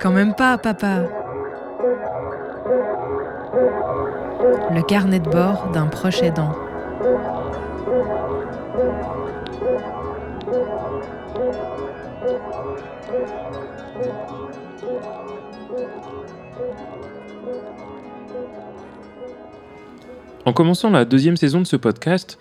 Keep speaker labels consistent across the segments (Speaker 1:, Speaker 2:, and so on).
Speaker 1: Quand même pas, papa. Le carnet de bord d'un proche aidant.
Speaker 2: En commençant la deuxième saison de ce podcast,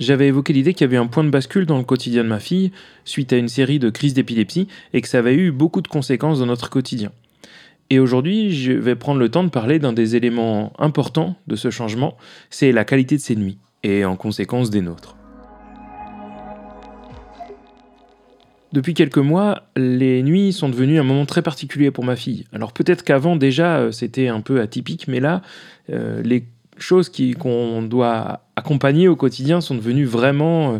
Speaker 2: j'avais évoqué l'idée qu'il y avait un point de bascule dans le quotidien de ma fille suite à une série de crises d'épilepsie et que ça avait eu beaucoup de conséquences dans notre quotidien. Et aujourd'hui, je vais prendre le temps de parler d'un des éléments importants de ce changement, c'est la qualité de ses nuits, et en conséquence des nôtres. Depuis quelques mois, les nuits sont devenues un moment très particulier pour ma fille. Alors peut-être qu'avant déjà euh, c'était un peu atypique, mais là, euh, les choses qu'on doit accompagner au quotidien sont devenues vraiment euh,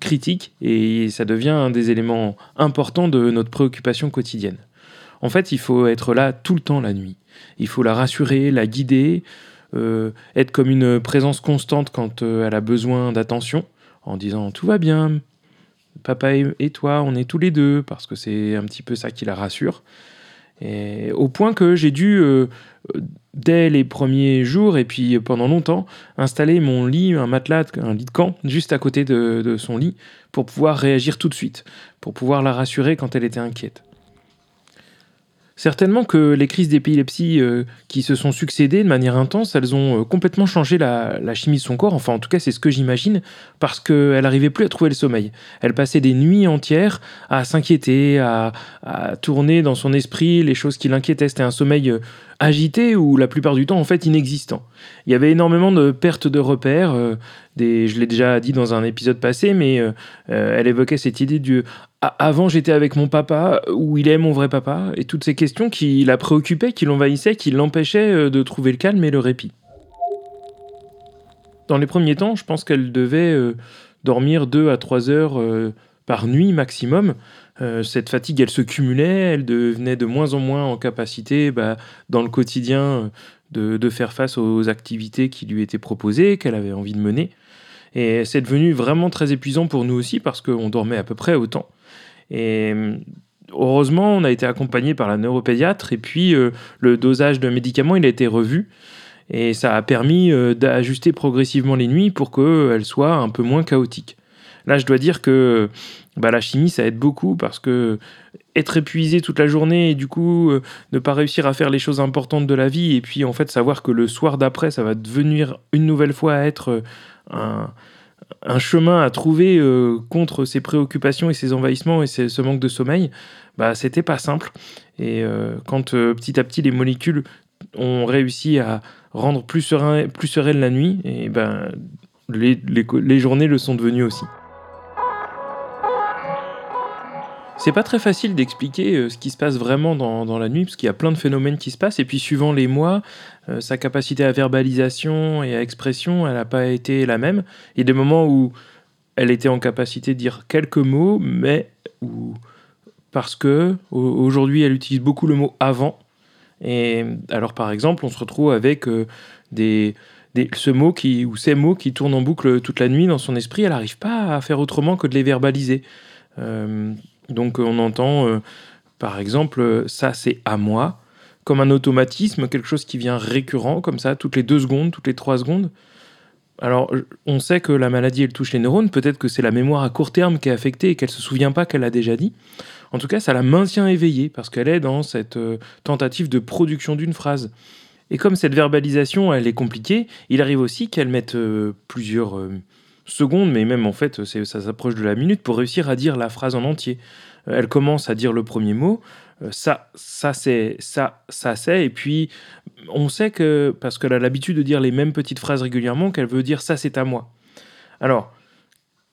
Speaker 2: critiques et ça devient un des éléments importants de notre préoccupation quotidienne. En fait, il faut être là tout le temps la nuit. Il faut la rassurer, la guider, euh, être comme une présence constante quand euh, elle a besoin d'attention, en disant tout va bien, papa et toi, on est tous les deux, parce que c'est un petit peu ça qui la rassure. Au point que j'ai dû, dès les premiers jours et puis pendant longtemps, installer mon lit, un matelas, un lit de camp, juste à côté de son lit, pour pouvoir réagir tout de suite, pour pouvoir la rassurer quand elle était inquiète. Certainement que les crises d'épilepsie euh, qui se sont succédées de manière intense, elles ont euh, complètement changé la, chimie de son corps, enfin en tout cas c'est ce que j'imagine, parce qu'elle n'arrivait plus à trouver le sommeil. Elle passait des nuits entières à s'inquiéter, à, tourner dans son esprit les choses qui l'inquiétaient. C'était un sommeil euh, agité ou la plupart du temps en fait inexistant. Il y avait énormément de pertes de repères, des, je l'ai déjà dit dans un épisode passé, mais elle évoquait cette idée du avant j'étais avec mon papa, où il est mon vrai papa, et toutes ces questions qui la préoccupaient, qui l'envahissaient, qui l'empêchaient euh, de trouver le calme et le répit. Dans les premiers temps, je pense qu'elle devait euh, dormir 2 à 3 heures euh, par nuit maximum. cette fatigue, elle se cumulait, elle devenait de moins en moins en capacité bah, dans le quotidien de, de, faire face aux activités qui lui étaient proposées, qu'elle avait envie de mener. Et c'est devenu vraiment très épuisant pour nous aussi parce qu'on dormait à peu près autant. Et heureusement, on a été accompagné par la neuropédiatre et puis euh, le dosage de médicaments, il a été revu. Et ça a permis euh, d'ajuster progressivement les nuits pour qu'elles soient un peu moins chaotiques. Là, je dois dire que bah, la chimie, ça aide beaucoup parce que être épuisé toute la journée et du coup euh, ne pas réussir à faire les choses importantes de la vie et puis en fait savoir que le soir d'après, ça va devenir une nouvelle fois être un, un chemin à trouver euh, contre ces préoccupations et ces envahissements et ce manque de sommeil, bah, c'était pas simple. Et euh, quand euh, petit à petit les molécules ont réussi à rendre plus serein, plus sereine la nuit, et ben les journées le sont devenues aussi. C'est pas très facile d'expliquer euh, ce qui se passe vraiment dans, la nuit, parce qu'il y a plein de phénomènes qui se passent, et puis suivant les mois, euh, sa capacité à verbalisation et à expression, elle n'a pas été la même. Il y a des moments où elle était en capacité de dire quelques mots, mais où, parce que aujourd'hui elle utilise beaucoup le mot avant. Et alors par exemple, on se retrouve avec euh, des, ce mot qui, ou ces mots qui tournent en boucle toute la nuit dans son esprit, elle n'arrive pas à faire autrement que de les verbaliser. Donc on entend euh, par exemple ça c'est à moi comme un automatisme, quelque chose qui vient récurrent comme ça toutes les deux secondes, toutes les trois secondes. Alors on sait que la maladie elle touche les neurones, peut-être que c'est la mémoire à court terme qui est affectée et qu'elle se souvient pas qu'elle a déjà dit. En tout cas, ça la maintient éveillée parce qu'elle est dans cette euh, tentative de production d'une phrase. Et comme cette verbalisation, elle est compliquée, il arrive aussi qu'elle mette euh, plusieurs secondes, mais même en fait, ça s'approche de la minute pour réussir à dire la phrase en entier. Euh, elle commence à dire le premier mot, euh, ça, ça c'est, ça, ça c'est, et puis on sait que, parce qu'elle a l'habitude de dire les mêmes petites phrases régulièrement, qu'elle veut dire ça c'est à moi. Alors,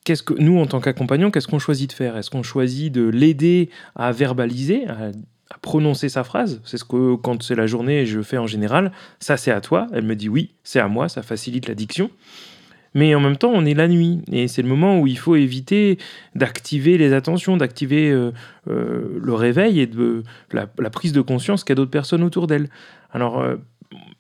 Speaker 2: qu'est-ce que nous, en tant qu'accompagnants, qu'est-ce qu'on choisit de faire? Est-ce qu'on choisit de l'aider à verbaliser, à, à prononcer sa phrase? C'est ce que, quand c'est la journée, je fais en général. Ça c'est à toi. Elle me dit oui, c'est à moi, ça facilite la diction. Mais en même temps, on est la nuit et c'est le moment où il faut éviter d'activer les attentions, d'activer euh, euh, le réveil et de, la, prise de conscience qu'il y a d'autres personnes autour d'elle. Alors, euh,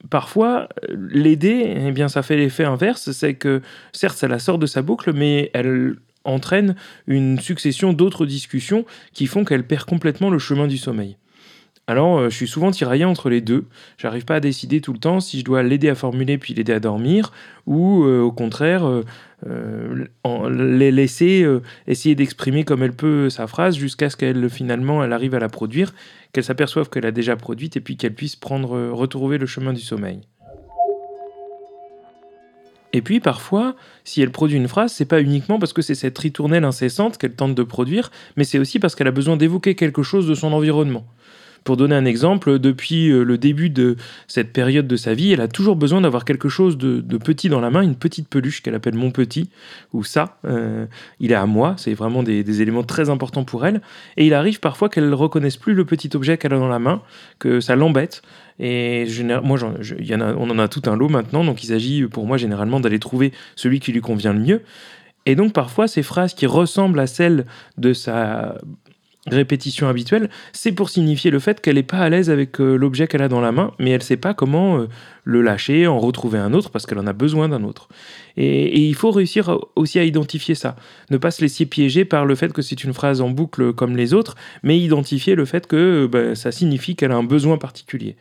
Speaker 2: parfois, l'aider, eh bien, ça fait l'effet inverse, c'est que certes, ça la sort de sa boucle, mais elle entraîne une succession d'autres discussions qui font qu'elle perd complètement le chemin du sommeil. Alors, euh, je suis souvent tiraillé entre les deux. J'arrive pas à décider tout le temps si je dois l'aider à formuler puis l'aider à dormir, ou euh, au contraire, euh, les laisser essayer d'exprimer comme elle peut sa phrase jusqu'à ce qu'elle finalement elle arrive à la produire, qu'elle s'aperçoive qu'elle a déjà produite et puis qu'elle puisse prendre, retrouver le chemin du sommeil. Et puis parfois, si elle produit une phrase, c'est pas uniquement parce que c'est cette ritournelle incessante qu'elle tente de produire, mais c'est aussi parce qu'elle a besoin d'évoquer quelque chose de son environnement. Pour donner un exemple, depuis euh, le début de cette période de sa vie, elle a toujours besoin d'avoir quelque chose de, petit dans la main, une petite peluche qu'elle appelle mon petit, ou ça, euh, il est à moi, c'est vraiment des, éléments très importants pour elle. Et il arrive parfois qu'elle ne reconnaisse plus le petit objet qu'elle a dans la main, que ça l'embête. Et moi, en on en a tout un lot maintenant, donc il s'agit pour moi généralement d'aller trouver celui qui lui convient le mieux. Et donc parfois, ces phrases qui ressemblent à celles de sa répétition habituelle, c'est pour signifier le fait qu'elle n'est pas à l'aise avec euh, l'objet qu'elle a dans la main, mais elle ne sait pas comment euh, le lâcher, en retrouver un autre, parce qu'elle en a besoin d'un autre. Et, il faut réussir aussi à identifier ça. Ne pas se laisser piéger par le fait que c'est une phrase en boucle comme les autres, mais identifier le fait que bah, ça signifie qu'elle a un besoin particulier.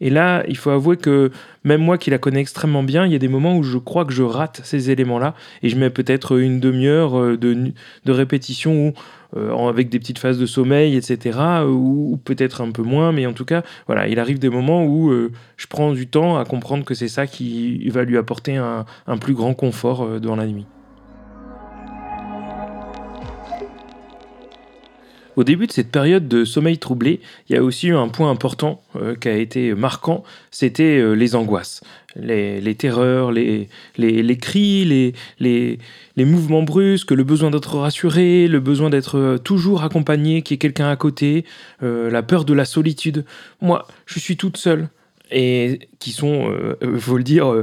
Speaker 2: Et là, il faut avouer que même moi qui la connais extrêmement bien, il y a des moments où je crois que je rate ces éléments-là et je mets peut-être une demi-heure euh, de, de répétition où euh, avec des petites phases de sommeil, etc. Ou, peut-être un peu moins, mais en tout cas, voilà, il arrive des moments où euh, je prends du temps à comprendre que c'est ça qui va lui apporter un, plus grand confort euh, dans la nuit. Au début de cette période de sommeil troublé, il y a aussi eu un point important euh, qui a été marquant, c'était euh, les angoisses, les, terreurs, les, les, cris, les, les, mouvements brusques, le besoin d'être rassuré, le besoin d'être euh, toujours accompagné, qu'il y ait quelqu'un à côté, la peur de la solitude. Moi, je suis toute seule et qui sont, il faut le dire,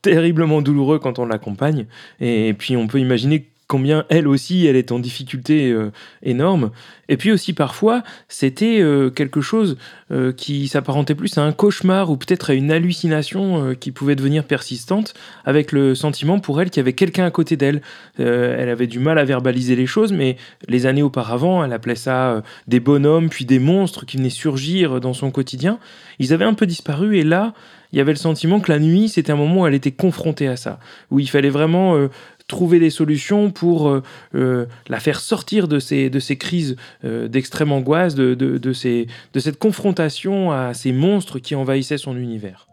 Speaker 2: terriblement douloureux quand on l'accompagne. Et puis on peut imaginer combien elle aussi, elle est en difficulté euh, énorme. Et puis aussi parfois, c'était euh, quelque chose euh, qui s'apparentait plus à un cauchemar ou peut-être à une hallucination qui pouvait devenir persistante, avec le sentiment pour elle qu'il y avait quelqu'un à côté d'elle. elle avait du mal à verbaliser les choses, mais les années auparavant, elle appelait ça des bonhommes, puis des monstres qui venaient surgir dans son quotidien. Ils avaient un peu disparu et là, il y avait le sentiment que la nuit, c'était un moment où elle était confrontée à ça, où il fallait vraiment trouver des solutions pour euh, euh, la faire sortir de ces, de ces crises euh, d'extrême angoisse, de, de, de, ces, de cette confrontation à ces monstres qui envahissaient son univers.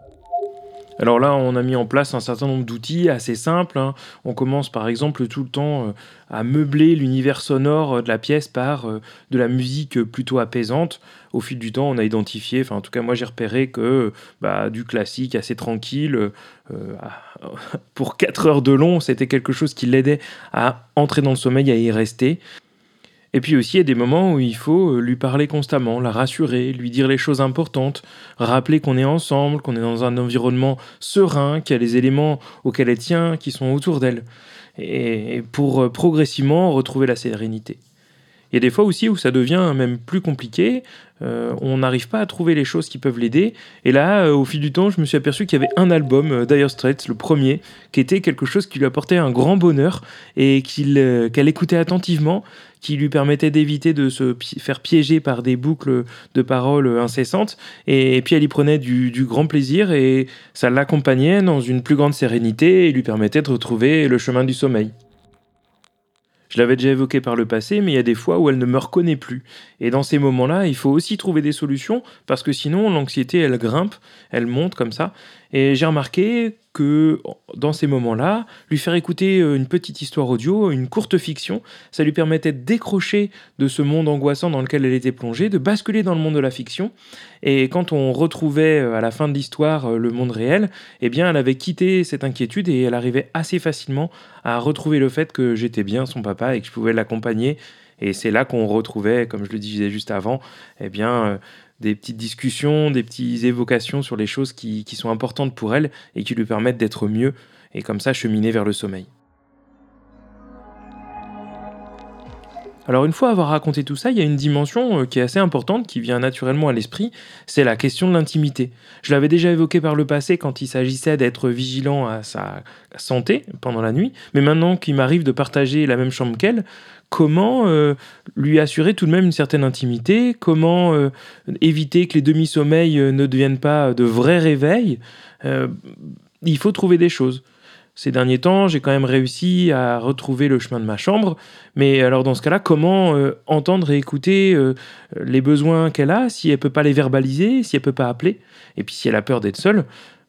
Speaker 2: Alors là, on a mis en place un certain nombre d'outils assez simples. Hein. On commence par exemple tout le temps à meubler l'univers sonore de la pièce par de la musique plutôt apaisante. Au fil du temps, on a identifié, enfin en tout cas moi j'ai repéré que bah, du classique assez tranquille, pour 4 heures de long, c'était quelque chose qui l'aidait à entrer dans le sommeil, à y rester. Et puis aussi, il y a des moments où il faut euh, lui parler constamment, la rassurer, lui dire les choses importantes, rappeler qu'on est ensemble, qu'on est dans un environnement serein, qu'il y a les éléments auxquels elle tient qui sont autour d'elle. Et pour euh, progressivement retrouver la sérénité. Il y a des fois aussi où ça devient même plus compliqué, euh, on n'arrive pas à trouver les choses qui peuvent l'aider. Et là, au fil du temps, je me suis aperçu qu'il y avait un album, euh, Dire Straits, le premier, qui était quelque chose qui lui apportait un grand bonheur et qu'elle écoutait attentivement, qui lui permettait d'éviter de se faire piéger par des boucles de paroles incessantes. Et, puis elle y prenait du, grand plaisir et ça l'accompagnait dans une plus grande sérénité et lui permettait de retrouver le chemin du sommeil. Je l'avais déjà évoqué par le passé, mais il y a des fois où elle ne me reconnaît plus. Et dans ces moments-là, il faut aussi trouver des solutions, parce que sinon, l'anxiété, elle grimpe, elle monte comme ça. Et j'ai remarqué que dans ces moments-là, lui faire écouter euh, une petite histoire audio, une courte fiction, ça lui permettait de décrocher de ce monde angoissant dans lequel elle était plongée, de basculer dans le monde de la fiction. Et quand on retrouvait euh, à la fin de l'histoire euh, le monde réel, eh bien, elle avait quitté cette inquiétude et elle arrivait assez facilement à retrouver le fait que j'étais bien son papa et que je pouvais l'accompagner. Et c'est là qu'on retrouvait, comme je le disais juste avant, eh bien, des petites discussions, des petites évocations sur les choses qui, qui sont importantes pour elle et qui lui permettent d'être mieux et comme ça cheminer vers le sommeil. Alors une fois avoir raconté tout ça, il y a une dimension euh, qui est assez importante, qui vient naturellement à l'esprit, c'est la question de l'intimité. Je l'avais déjà évoqué par le passé quand il s'agissait d'être vigilant à sa santé pendant la nuit, mais maintenant qu'il m'arrive de partager la même chambre qu'elle, comment euh, lui assurer tout de même une certaine intimité, comment euh, éviter que les demi-sommeils ne deviennent pas de vrais réveils? il faut trouver des choses. Ces derniers temps, j'ai quand même réussi à retrouver le chemin de ma chambre. Mais alors dans ce cas-là, comment euh, entendre et écouter euh, les besoins qu'elle a si elle peut pas les verbaliser, si elle peut pas appeler Et puis si elle a peur d'être seule,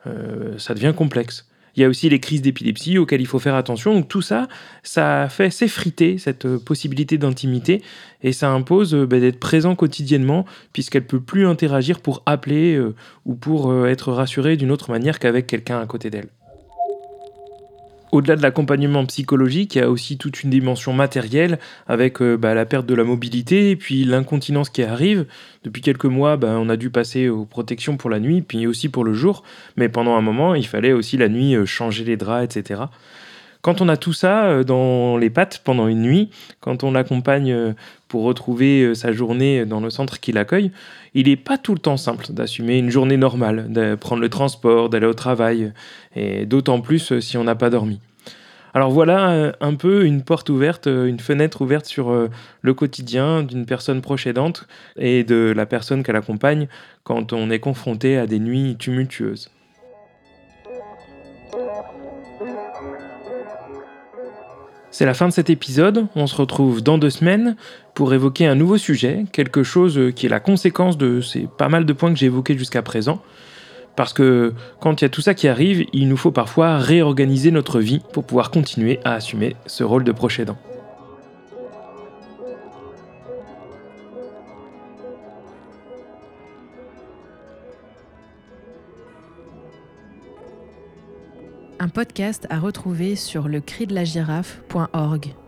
Speaker 2: euh, ça devient complexe. Il y a aussi les crises d'épilepsie auxquelles il faut faire attention. Donc tout ça, ça fait s'effriter cette possibilité d'intimité et ça impose ben, d'être présent quotidiennement puisqu'elle peut plus interagir pour appeler ou pour être rassurée d'une autre manière qu'avec quelqu'un à côté d'elle. Au-delà de l'accompagnement psychologique, il y a aussi toute une dimension matérielle avec euh, bah, la perte de la mobilité et puis l'incontinence qui arrive. Depuis quelques mois, bah, on a dû passer aux protections pour la nuit, puis aussi pour le jour. Mais pendant un moment, il fallait aussi la nuit euh, changer les draps, etc. Quand on a tout ça euh, dans les pattes pendant une nuit, quand on l'accompagne pour retrouver sa journée dans le centre qui l'accueille, il n'est pas tout le temps simple d'assumer une journée normale, de prendre le transport, d'aller au travail, et d'autant plus si on n'a pas dormi. Alors voilà euh, un peu une porte ouverte, euh, une fenêtre ouverte sur euh, le quotidien d'une personne proche aidante et de la personne qu'elle accompagne quand on est confronté à des nuits tumultueuses. C'est la fin de cet épisode, on se retrouve dans deux semaines pour évoquer un nouveau sujet, quelque chose qui est la conséquence de ces pas mal de points que j'ai évoqués jusqu'à présent. Parce que quand il y a tout ça qui arrive, il nous faut parfois réorganiser notre vie pour pouvoir continuer à assumer ce rôle de proche.
Speaker 1: Un podcast à retrouver sur le.